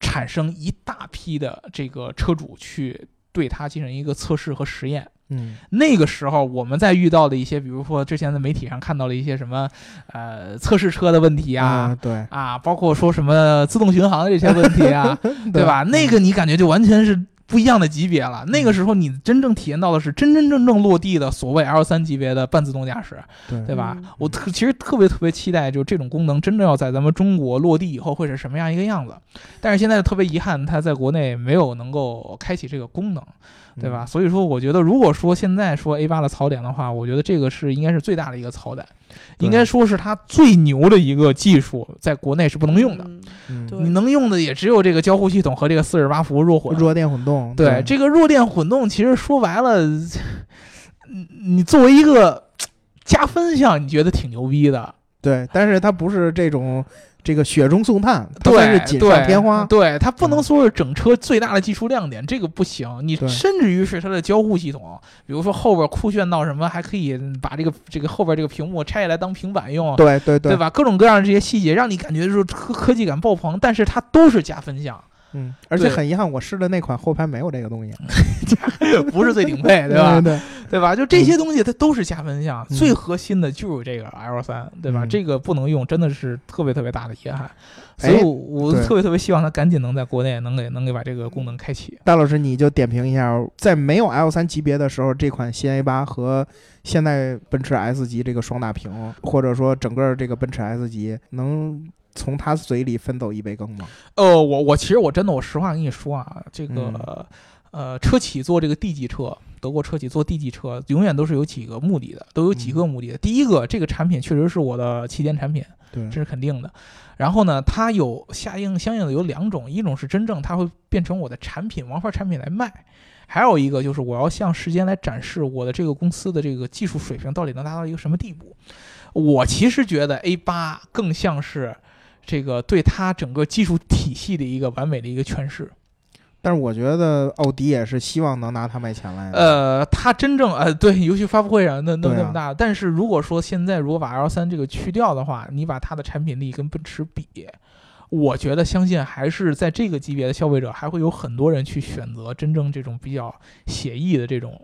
产生一大批的这个车主去对它进行一个测试和实验。嗯那个时候，我们在遇到的一些，比如说之前在媒体上看到了一些什么，呃，测试车的问题啊啊，，对啊，包括说什么自动巡航的这些问题啊，(laughs) 对吧？那个你感觉就完全是不一样的级别了。那个时候你真正体验到的是真真正正落地的所谓 L 三级别的半自动驾驶，对对吧嗯？我特其实特别特别期待，就这种功能真正要在咱们中国落地以后会是什么样一个样子。但是现在特别遗憾，它在国内没有能够开启这个功能。对吧？？所以说，我觉得如果说现在说 A 八的槽点的话，我觉得这个是应该是最大的一个槽点，应该说是它最牛的一个技术，在国内是不能用的。你能用的也只有这个交互系统和这个四十八伏弱混。弱电混动，对这个弱电混动，其实说白了，你你作为一个加分项，你觉得挺牛逼的，对，但是它不是这种这个雪中送炭，它算对是锦上添花。对，它不能嗯说是整车最大的技术亮点，这个不行。你甚至于是它的交互系统，比如说后边酷炫到什么，还可以把这个这个后边这个屏幕拆下来当平板用，对对对？吧？各种各样的这些细节，让你感觉就是科科技感爆棚，但是它都是加分项，嗯，而且很遗憾，我试的那款后排没有这个东西，(laughs) 不是最顶配，(laughs) 对吧？对对吧？就这些东西它都是加分项，嗯最核心的就是这个 L 三，对吧？嗯这个不能用，真的是特别特别大的遗憾。所哎以我，特别特别希望它赶紧能在国内能给能给把这个功能开启。戴老师，你就点评一下，在没有 L 3级别的时候，这款新 A 8和现在奔驰 S 级这个双大屏，或者说整个这个奔驰 S 级，能从他嘴里分走一杯羹吗？呃，我我其实我真的我实话跟你说啊，这个、嗯呃车企做这个 D 级车，德国车企做 D 级车，永远都是有几个目的的，都有几个目的的。第一个，这个产品确实是我的旗舰产品，对这是肯定的。然后呢，它有下应相应的有两种，一种是真正它会变成我的产品王牌产品来卖，还有一个就是我要向时间来展示我的这个公司的这个技术水平到底能达到一个什么地步。我其实觉得 A 八更像是这个对它整个技术体系的一个完美的一个诠释。但是我觉得奥迪也是希望能拿它卖钱来的。呃，它真正呃对，尤其发布会上那那么大，但是如果说现在如果把 L 三这个去掉的话，你把它的产品力跟奔驰比，我觉得相信还是在这个级别的消费者还会有很多人去选择真正这种比较写意的这种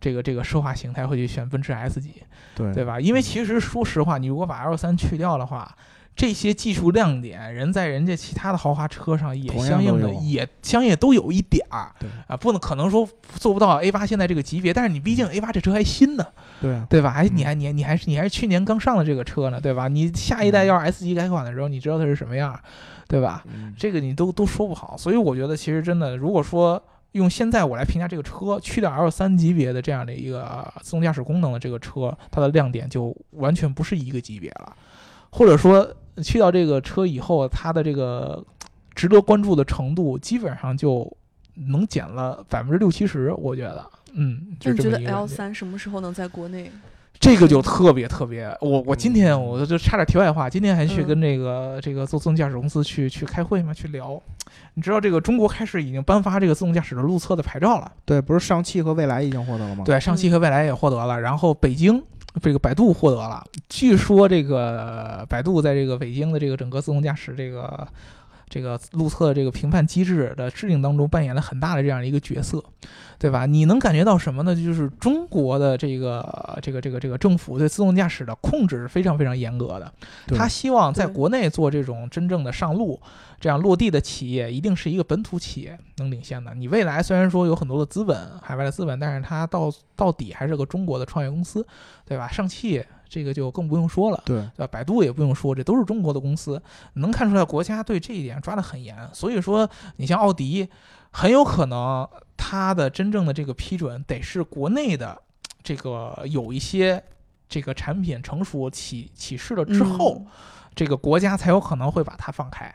这个这个奢华形态会去选奔驰 S 级，对对吧？因为其实说实话，你如果把 L 三去掉的话，这些技术亮点，人在人家其他的豪华车上也相应的也相应都有一点儿对。啊，不能可能说做不到 A 八现在这个级别，但是你毕竟 A 八这车还新呢，对啊，对吧？还你嗯。还你还你还是你还是去年刚上的这个车呢，对吧？你下一代嗯。要是 S 级改款的时候，你知道它是什么样儿，对吧？嗯。这个你都都说不好，所以我觉得其实真的，如果说用现在我来评价这个车，去掉 L 三级别的这样的一个呃自动驾驶功能的这个车，它的亮点就完全不是一个级别了，或者说去掉这个车以后，它的这个 (tsk) 值得关注的程度基本上就能减了百分之六七十，我觉得，嗯，就觉得 L 三什么时候能在国内？这个就特别特别，我我今天嗯我就差点题外话，今天还去嗯跟这个、这个做自动驾驶公司去去开会嘛，去聊。你知道这个中国开始已经颁发这个自动驾驶的路测的牌照了，对，不是上汽和蔚来已经获得了吗？，对，上汽和蔚来也获得了，然后北京这个百度获得了。据说这个百度在这个北京的这个整个自动驾驶这个这个路测这个评判机制的制定当中扮演了很大的这样一个角色，对吧？你能感觉到什么呢？就是中国的这个这个这个这个政府对自动驾驶的控制是非常非常严格的，他希望在国内做这种真正的上路。这样落地的企业一定是一个本土企业能领先的。你未来虽然说有很多的资本，海外的资本，但是它到到底还是个中国的创业公司，对吧？上汽这个就更不用说了，对，对吧？百度也不用说，这都是中国的公司，能看出来国家对这一点抓得很严。所以说，你像奥迪，很有可能它的真正的这个批准得是国内的这个有一些这个产品成熟起起势了之后。嗯这个国家才有可能会把它放开，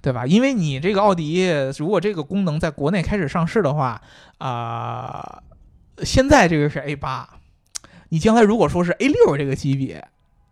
对吧？因为你这个奥迪，如果这个功能在国内开始上市的话，啊、现在这个是 A 八，你将来如果说是 A 六这个级别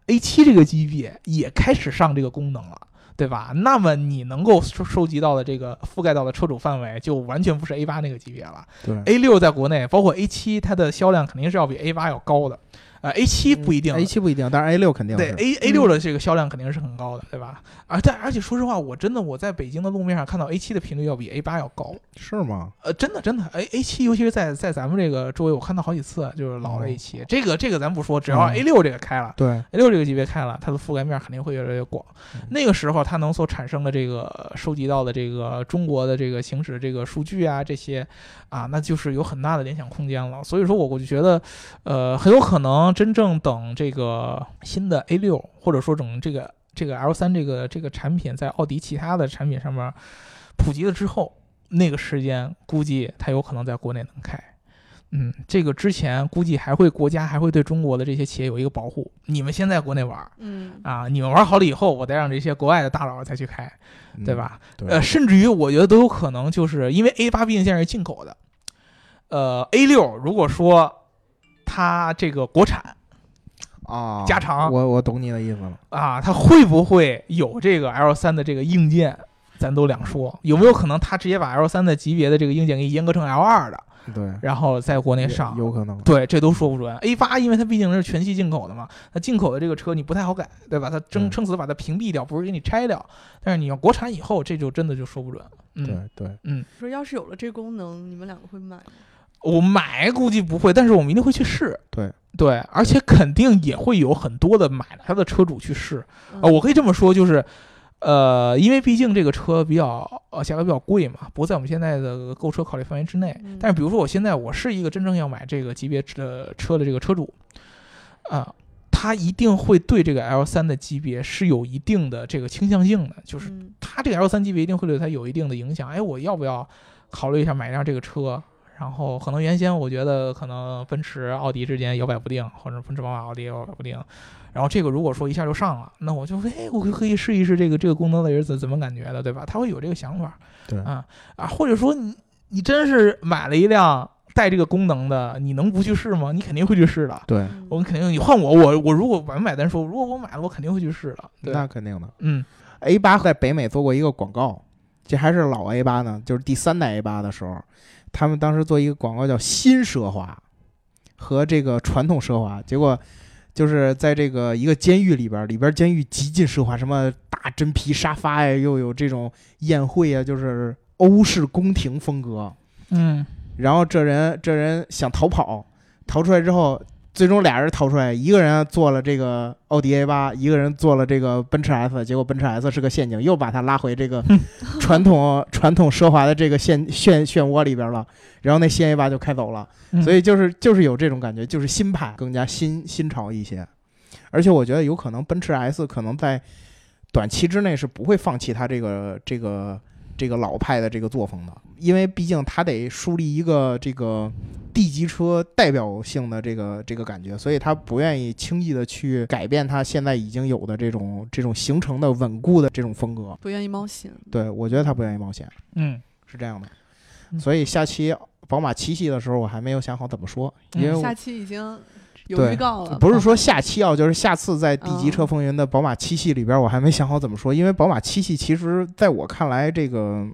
，A 七这个级别也开始上这个功能了。对吧？那么你能够收收集到的这个覆盖到的车主范围，就完全不是 A 八那个级别了。对 A 六在国内，包括 A 七，它的销量肯定是要比 A 八要高的。呃，A 七不一定，A 七不一定，但是 A 六肯定对。A A 六的这个销量肯定是很高的，对吧？而但而且说实话，我真的我在北京的路面上看到 A 七的频率要比 A 八要高，是吗？呃，真的真的，A A 七尤其是在在咱们这个周围，我看到好几次，就是老 A 七，这个这个咱不说，只要嗯 A 六这个开了。对，A 六这个级别开了，它的覆盖面肯定会越来越广嗯。那个时候，它能所产生的这个收集到的这个中国的这个行驶这个数据啊，这些啊，那就是有很大的联想空间了。所以说，我我就觉得，呃，很有可能真正等这个新的 A 六，或者说整这个这个 L 三这个这个产品在奥迪其他的产品上面普及了之后，那个时间估计它有可能在国内能开。嗯，这个之前估计还会国家还会对中国的这些企业有一个保护。你们先在国内玩嗯啊，你们玩好了以后，我再让这些国外的大佬再去开，嗯对？吧？对呃，甚至于我觉得都有可能，就是因为 A 八毕竟现在是进口的，呃，A 六如果说它这个国产啊，加长我我懂你的意思了。啊，它会不会有这个 L 三的这个硬件，咱都两说。有没有可能它直接把 L 三的级别的这个硬件给阉割成 L 二的，对，然后在国内上？有可能。对，这都说不准。A 八因为它毕竟是全系进口的嘛，那进口的这个车你不太好改，对吧？它争嗯撑死把它屏蔽掉，不是给你拆掉。但是你要国产以后，这就真的就说不准。嗯，对对，说要是有了这功能，你们两个会买吗？我买估计不会，但是我们一定会去试。对对，而且肯定也会有很多的买了它的车主去试。啊呃，我可以这么说，就是，呃，因为毕竟这个车比较呃价格比较贵嘛，不在我们现在的购车考虑范围之内。嗯但是比如说我现在我是一个真正要买这个级别的车的这个车主，啊、他一定会对这个 L 三的级别是有一定的这个倾向性的，就是他这个 L 三级别一定会对他有一定的影响。哎，我要不要考虑一下买一辆这个车？然后可能原先我觉得可能奔驰、奥迪之间摇摆不定，或者奔驰、宝马、奥迪摇摆不定。然后这个如果说一下就上了，那我就哎，我可以试一试这个这个功能到底是怎怎么感觉的，对吧？他会有这个想法对啊啊，或者说你你真是买了一辆带这个功能的，你能不去试吗？你肯定会去试的。对，我们肯定，你换我，我我如果买买单说，如果我买了，我肯定会去试的。对，那肯定的。嗯 A 八在北美做过一个广告，这还是老 A 八呢，就是第三代 A 八的时候，他们当时做一个广告叫“新奢华”和这个传统奢华，结果就是在这个一个监狱里边，里边监狱极尽奢华，什么大真皮沙发呀，又有这种宴会啊，就是欧式宫廷风格。嗯然后这人这人想逃跑，逃出来之后，最终俩人逃出来，一个人做了这个奥迪 A 八，一个人做了这个奔驰 S，结果奔驰 S 是个陷阱，又把他拉回这个 (laughs) 传统传统奢华的这个陷漩漩涡里边了。然后那新 A 八就开走了，嗯所以就是就是有这种感觉，就是新派更加新新潮一些。而且我觉得有可能奔驰 S 可能在短期之内是不会放弃它这个这个这个老派的这个作风的，因为毕竟他得树立一个这个 D 级车代表性的这个这个感觉，所以他不愿意轻易的去改变他现在已经有的这种这种形成的稳固的这种风格。不愿意冒险。对我觉得他不愿意冒险，嗯是这样的。嗯所以下期宝马七系的时候，我还没有想好怎么说，因为下期已经有对预告了，不是说下期要，就是下次在 D 级嗯车风云的宝马七系里边，我还没想好怎么说，因为宝马七系其实在我看来，这个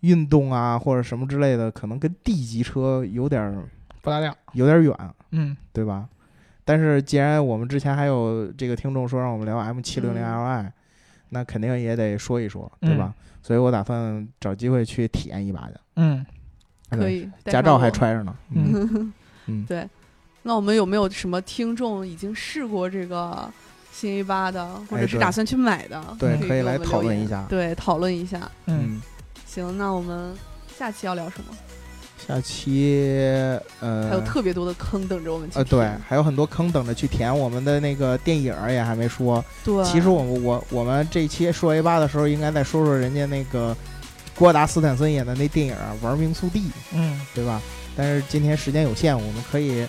运动啊或者什么之类的，可能跟 D 级车有点儿不搭调。有点儿远，嗯对吧？但是既然我们之前还有这个听众说让我们聊 M 七六零嗯 Li，、那肯定也得说一说，对吧？所以我打算找机会去体验一把的。嗯可以，驾照还揣着呢。(laughs) 嗯嗯对，那我们有没有什么听众已经试过这个新 A 八的，或者是打算去买的？对，可以来讨论一下。对，讨论一下。嗯嗯，行，那我们下期要聊什么？下期呃还有特别多的坑等着我们去呃，对，还有很多坑等着去填。我们的那个电影也还没说。对，其实我们我我们这期说 A 八的时候，应该再说说人家那个郭达斯坦森演的那电影儿《玩命速递》，嗯对吧？但是今天时间有限，我们可以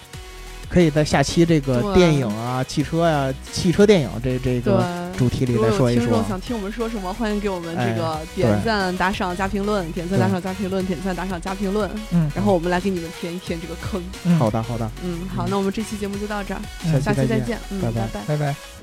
可以在下期这个电影啊、汽车呀、汽车电影这这个。主题里再说一说有听众。想听我们说什么，欢迎给我们哎这个点赞、打赏、加评论，点赞、打赏、加评论，点赞、打赏、加评论，嗯然后我们来给你们填一填这个坑。嗯好的，好的，嗯，好，嗯那我们这期节目就到这儿，嗯下期再见，嗯，拜拜拜。拜拜。